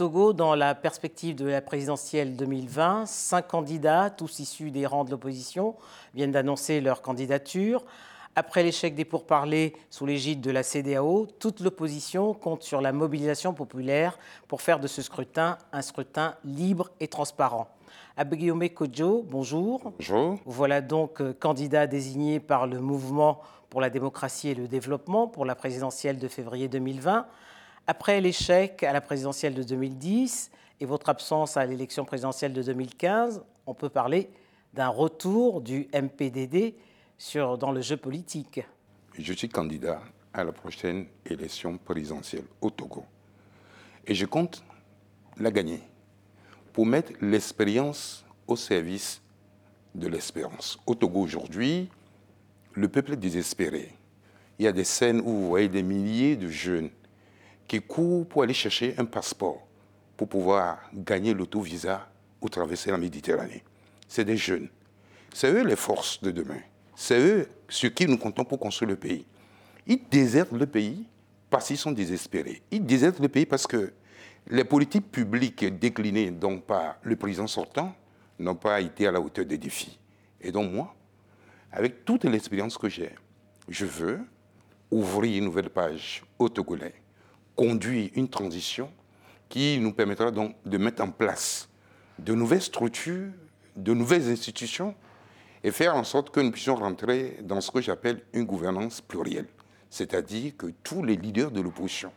Togo, dans la perspective de la présidentielle 2020, cinq candidats, tous issus des rangs de l'opposition, viennent d'annoncer leur candidature. Après l'échec des pourparlers sous l'égide de la CDAO, toute l'opposition compte sur la mobilisation populaire pour faire de ce scrutin un scrutin libre et transparent. Abeguiome Kojo, bonjour. Bonjour. Voilà donc euh, candidat désigné par le Mouvement pour la démocratie et le développement pour la présidentielle de février 2020. Après l'échec à la présidentielle de 2010 et votre absence à l'élection présidentielle de 2015, on peut parler d'un retour du MPDD dans le jeu politique. Je suis candidat à la prochaine élection présidentielle au Togo. Et je compte la gagner pour mettre l'expérience au service de l'espérance. Au Togo aujourd'hui, le peuple est désespéré. Il y a des scènes où vous voyez des milliers de jeunes qui courent pour aller chercher un passeport pour pouvoir gagner l'auto-visa ou traverser la Méditerranée. C'est des jeunes. C'est eux les forces de demain. C'est eux sur qui nous comptons pour construire le pays. Ils désertent le pays parce qu'ils sont désespérés. Ils désertent le pays parce que les politiques publiques déclinées donc par le président sortant n'ont pas été à la hauteur des défis. Et donc moi, avec toute l'expérience que j'ai, je veux ouvrir une nouvelle page au Togolais conduire une transition qui nous permettra donc de mettre en place de nouvelles structures, de nouvelles institutions et faire en sorte que nous puissions rentrer dans ce que j'appelle une gouvernance plurielle, c'est-à-dire que tous les leaders de l'opposition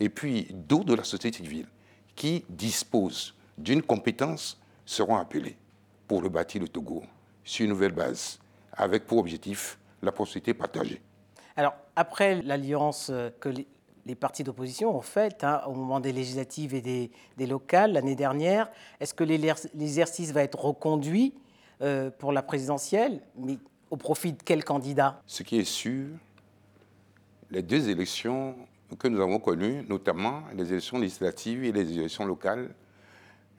et puis d'autres de la société civile qui disposent d'une compétence seront appelés pour rebâtir le Togo sur une nouvelle base, avec pour objectif la prospérité partagée. Alors, après l'alliance que les partis d'opposition ont fait hein, au moment des législatives et des, locales l'année dernière. Est-ce que l'exercice va être reconduit euh, pour la présidentielle, mais au profit de quel candidat? Ce qui est sûr, les deux élections que nous avons connues, notamment les élections législatives et les élections locales,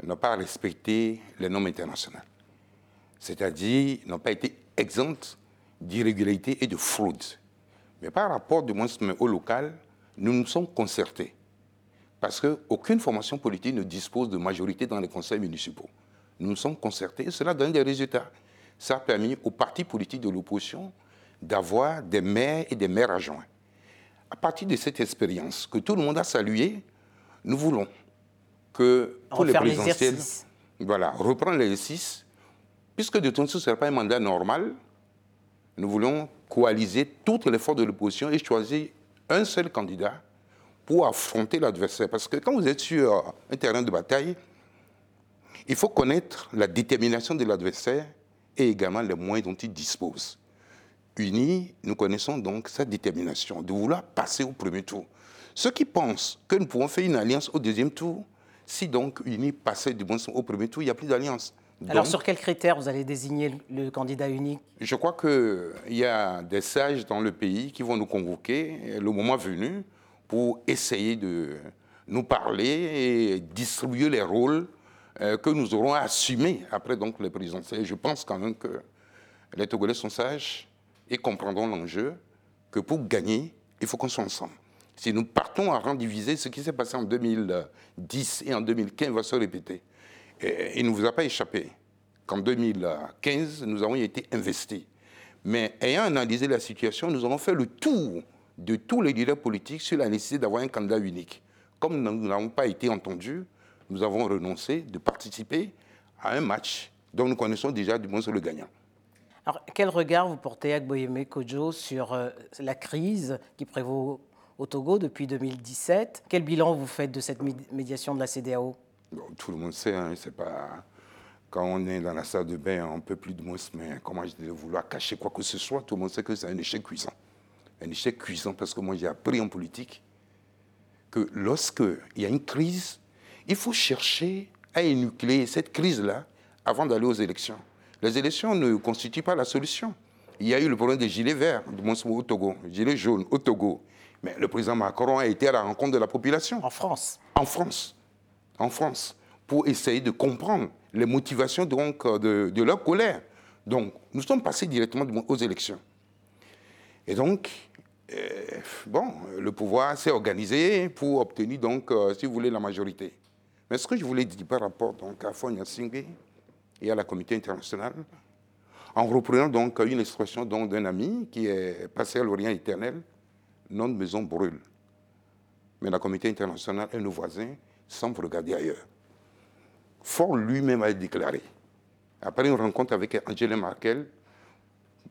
n'ont pas respecté les normes internationales. C'est-à-dire n'ont pas été exemptes d'irrégularité et de fraude. Mais par rapport du moins au local, nous nous sommes concertés. Parce qu'aucune formation politique ne dispose de majorité dans les conseils municipaux. Nous nous sommes concertés et cela donne des résultats. Ça a permis aux partis politiques de l'opposition d'avoir des maires et des maires adjoints. À partir de cette expérience que tout le monde a saluée, nous voulons que pour les présidentielles, voilà, reprendre l'exercice, puisque de toute façon ce ne sera pas un mandat normal, nous voulons coaliser toutes les forces de l'opposition et choisir un seul candidat pour affronter l'adversaire. Parce que quand vous êtes sur un terrain de bataille, il faut connaître la détermination de l'adversaire et également les moyens dont il dispose. Unis, nous connaissons donc sa détermination de vouloir passer au premier tour. Ceux qui pensent que nous pouvons faire une alliance au deuxième tour, si donc Unis passait du bon au premier tour, il n'y a plus d'alliance. Alors sur quels critères vous allez désigner le candidat unique? Je crois qu'il y a des sages dans le pays qui vont nous convoquer le moment venu pour essayer de nous parler et distribuer les rôles euh, que nous aurons à assumer après donc les présidentielles. Je pense quand même que les Togolais sont sages et comprendront l'enjeu que pour gagner, il faut qu'on soit ensemble. Si nous partons à rang divisé, ce qui s'est passé en 2010 et en 2015 va se répéter il ne vous a pas échappé qu'en 2015, nous avons été investis. Mais ayant analysé la situation, nous avons fait le tour de tous les leaders politiques sur la nécessité d'avoir un candidat unique. Comme nous n'avons pas été entendus, nous avons renoncé de participer à un match dont nous connaissons déjà du moins le gagnant. Alors, quel regard vous portez, Agboyeme Kojo, sur euh, la crise qui prévaut au Togo depuis 2017 Quel bilan vous faites de cette médiation de la CDAO tout le monde sait, hein, c'est pas. Quand on est dans la salle de bain, on ne peut plus de mots, mais comment je dis, vouloir cacher quoi que ce soit, tout le monde sait que c'est un échec cuisant. Un échec cuisant parce que moi j'ai appris en politique que lorsqu'il y a une crise, il faut chercher à énucléer cette crise-là avant d'aller aux élections. Les élections ne constituent pas la solution. Il y a eu le problème des gilets verts, du moins au Togo, gilets jaunes au Togo. Mais le président Macron a été à la rencontre de la population. En France En France en France pour essayer de comprendre les motivations donc, euh, de, leur colère. Donc, nous sommes passés directement aux élections. Et donc, euh, bon, le pouvoir s'est organisé pour obtenir, donc, euh, si vous voulez, la majorité. Mais ce que je voulais dire par rapport donc, à Fonya Singé et à la communauté internationale, en reprenant donc une expression d'un ami qui est passé à l'Orient éternel, notre maison brûle. Mais la communauté internationale et nos voisins semblent regarder ailleurs. Ford lui-même a déclaré, après une rencontre avec Angela Merkel,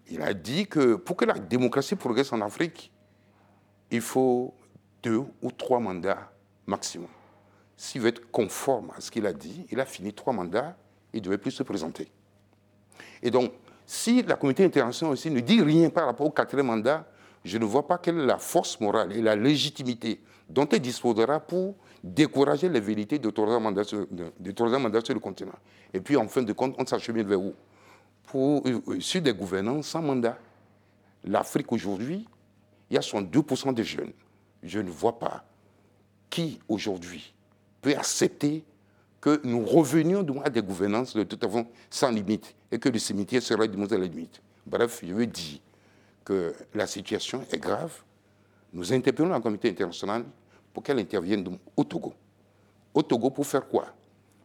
il a dit que pour que la démocratie progresse en Afrique, il faut deux ou trois mandats maximum. S'il veut être conforme à ce qu'il a dit, il a fini trois mandats, il ne devait plus se présenter. Et donc, si la communauté internationale aussi ne dit rien par rapport au quatrième mandat, je ne vois pas quelle est la force morale et la légitimité dont elle disposera pour décourager les vérités de troisième mandat sur, mandat sur le continent. Et puis, en fin de compte, on s'achemine vers où? Pour, euh, euh, sur des gouvernants sans mandat. L'Afrique aujourd'hui, il y a 62% des jeunes. Je ne vois pas qui aujourd'hui peut accepter que nous revenions à des gouvernances de sans limite et que le cimetière serait du moins à la limite. Bref, je veux dire que la situation est grave. Nous interpellons la communauté internationale pour qu'elle intervienne au Togo. Au Togo, pour faire quoi?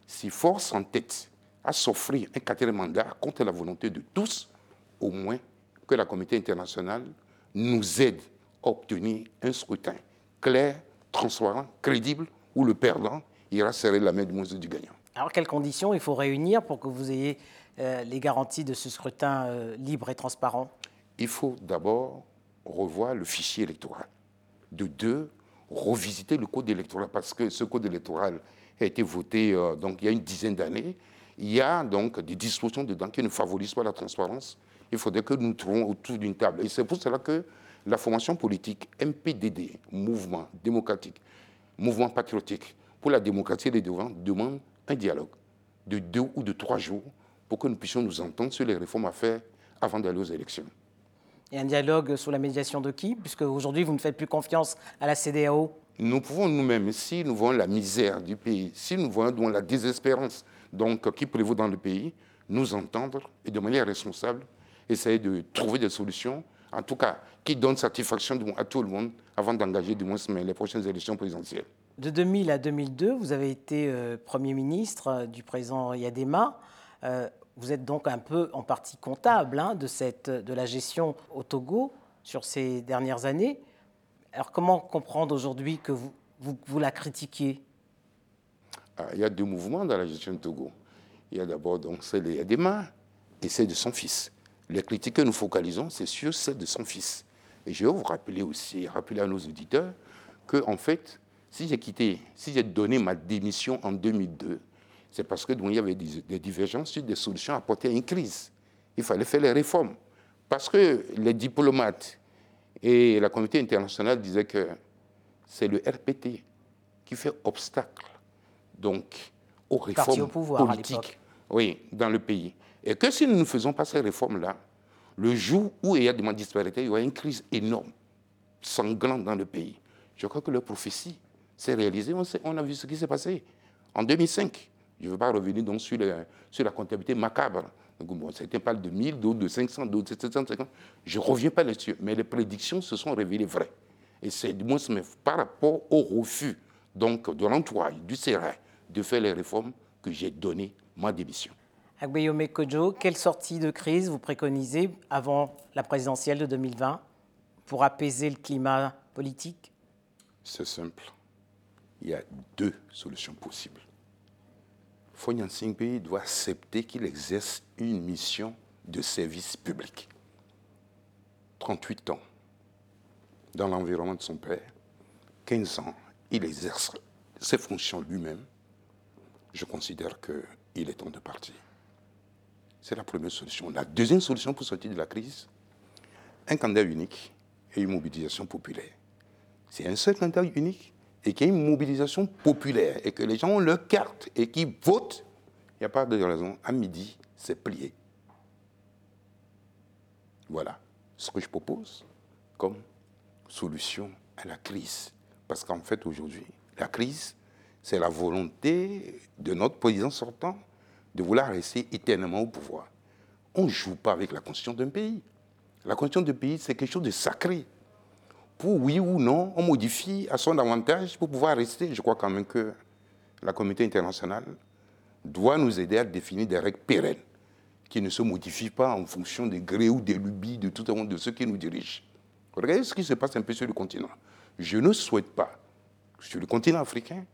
Si force en tête à s'offrir un quatrième mandat contre la volonté de tous, au moins que la communauté internationale nous aide à obtenir un scrutin clair, transparent, crédible, où le perdant ira serrer la main du moins du gagnant. Alors, quelles conditions il faut réunir pour que vous ayez euh, les garanties de ce scrutin euh, libre et transparent? Il faut d'abord revoir le fichier électoral. De deux, revisiter le code électoral parce que ce code électoral a été voté euh, donc, il y a une dizaine d'années. Il y a donc des dispositions dedans qui ne favorisent pas la transparence. Il faudrait que nous trouvions autour d'une table. Et c'est pour cela que la formation politique MPDD, Mouvement démocratique, Mouvement patriotique pour la démocratie et les devants, demande un dialogue de deux ou de trois jours pour que nous puissions nous entendre sur les réformes à faire avant d'aller aux élections. Et un dialogue sous la médiation de qui Puisque aujourd'hui, vous ne faites plus confiance à la CDAO Nous pouvons nous-mêmes, si nous voyons la misère du pays, si nous voyons la désespérance donc, qui prévaut dans le pays, nous entendre et de manière responsable essayer de trouver des solutions, en tout cas qui donnent satisfaction à tout le monde avant d'engager du moins les prochaines élections présidentielles. De 2000 à 2002, vous avez été euh, Premier ministre euh, du président Yadema. Euh, vous êtes donc un peu en partie comptable hein, de, de la gestion au Togo sur ces dernières années. Alors comment comprendre aujourd'hui que vous, la critiquiez? Ah, Il y a deux mouvements dans la gestion du Togo. Il y a d'abord celle de Yadema et celle de son fils. Les critiques que nous focalisons, c'est sur celle de son fils. Et je vais vous rappeler aussi, rappeler à nos auditeurs, que en fait, si j'ai quitté, si j'ai donné ma démission en 2002, c'est parce qu'il y avait des, divergences sur des solutions à apporter à une crise. Il fallait faire les réformes. Parce que les diplomates et la communauté internationale disaient que c'est le RPT qui fait obstacle donc, aux réformes politiques oui, dans le pays. Et que si nous ne faisons pas ces réformes-là, le jour où il y a des disparités, il y aura une crise énorme, sanglante dans le pays. Je crois que leur prophétie s'est réalisée. On, a vu ce qui s'est passé en 2005. Je ne veux pas revenir donc sur, sur la comptabilité macabre. Bon, C'était pas de 1000, d'autres de 500, d'autres de 750. Je ne reviens pas là-dessus. Mais les prédictions se sont révélées vraies. Et c'est du moins par rapport au refus donc, de l'entourage, du CERA, de faire les réformes que j'ai donné ma démission. Agbeyome Kojo, quelle sortie de crise vous préconisez avant la présidentielle de 2020 pour apaiser le climat politique? C'est simple. Il y a deux solutions possibles. Fonyan Singpe doit accepter qu'il exerce une mission de service public. 38 ans dans l'environnement de son père, 15 ans, il exerce ses fonctions lui-même. Je considère qu'il est temps de partir. C'est la première solution. La deuxième solution pour sortir de la crise, un candidat unique et une mobilisation populaire. C'est un seul candidat unique et qu'il y a une mobilisation populaire et que les gens ont leur carte et qui votent, il n'y a pas de raison. À midi, c'est plié. Voilà ce que je propose comme solution à la crise. Parce qu'en fait, aujourd'hui, la crise, c'est la volonté de notre président sortant de vouloir rester éternellement au pouvoir. On ne joue pas avec la constitution d'un pays. La constitution d'un pays, c'est quelque chose de sacré pour oui ou non, on modifie à son avantage pour pouvoir rester. Je crois quand même que la communauté internationale doit nous aider à définir des règles pérennes qui ne se modifient pas en fonction des grés ou des lubies de tout monde de ceux qui nous dirigent. Regardez ce qui se passe un peu sur le continent. Je ne souhaite pas, sur le continent africain,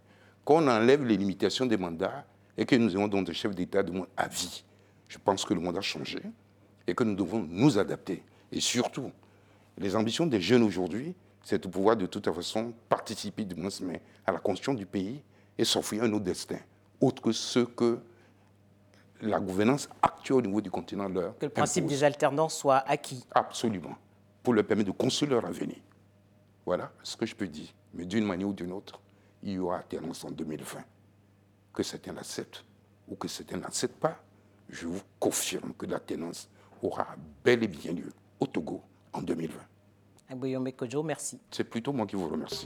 qu'on enlève les limitations des mandats et que nous ayons donc des chefs d'État de monde à vie. Je pense que le monde a changé et que nous devons nous adapter. Et surtout, les ambitions des jeunes aujourd'hui, c'est de pouvoir de toute façon participer du moins mais à la construction du pays et s'offrir un autre destin, autre que ce que la gouvernance actuelle au niveau du continent leur Que le principe impose. des alternances soit acquis. Absolument. Pour leur permettre de construire leur avenir. Voilà ce que je peux dire. Mais d'une manière ou d'une autre, il y aura alternance en 2020. Que certains l'acceptent ou que certains n'acceptent pas, je vous confirme que l'alternance aura bel et bien lieu au Togo en 2020. Agboyombe Kojo, merci. C'est plutôt moi qui vous remercie.